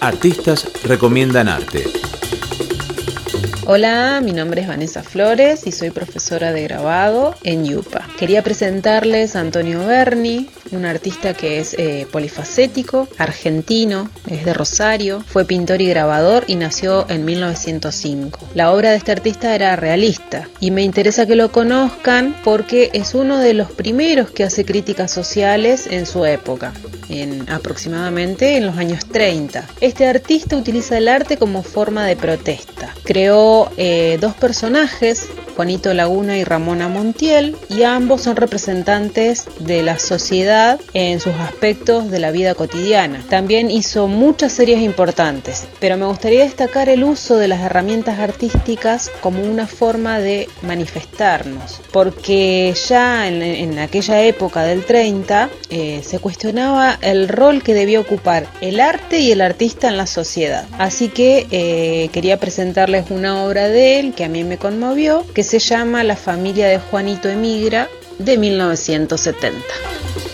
Artistas recomiendan arte. Hola, mi nombre es Vanessa Flores y soy profesora de grabado en Yupa. Quería presentarles a Antonio Berni, un artista que es eh, polifacético, argentino, es de Rosario, fue pintor y grabador y nació en 1905. La obra de este artista era realista y me interesa que lo conozcan porque es uno de los primeros que hace críticas sociales en su época en aproximadamente en los años 30. Este artista utiliza el arte como forma de protesta. Creó eh, dos personajes, Juanito Laguna y Ramona Montiel, y ambos son representantes de la sociedad en sus aspectos de la vida cotidiana. También hizo muchas series importantes, pero me gustaría destacar el uso de las herramientas artísticas como una forma de manifestarnos, porque ya en, aquella época del 30 eh, se cuestionaba el rol que debía ocupar el arte y el artista en la sociedad. Así que eh, quería presentarles una obra de él que a mí me conmovió, que se llama La familia de Juanito Emigra de 1970.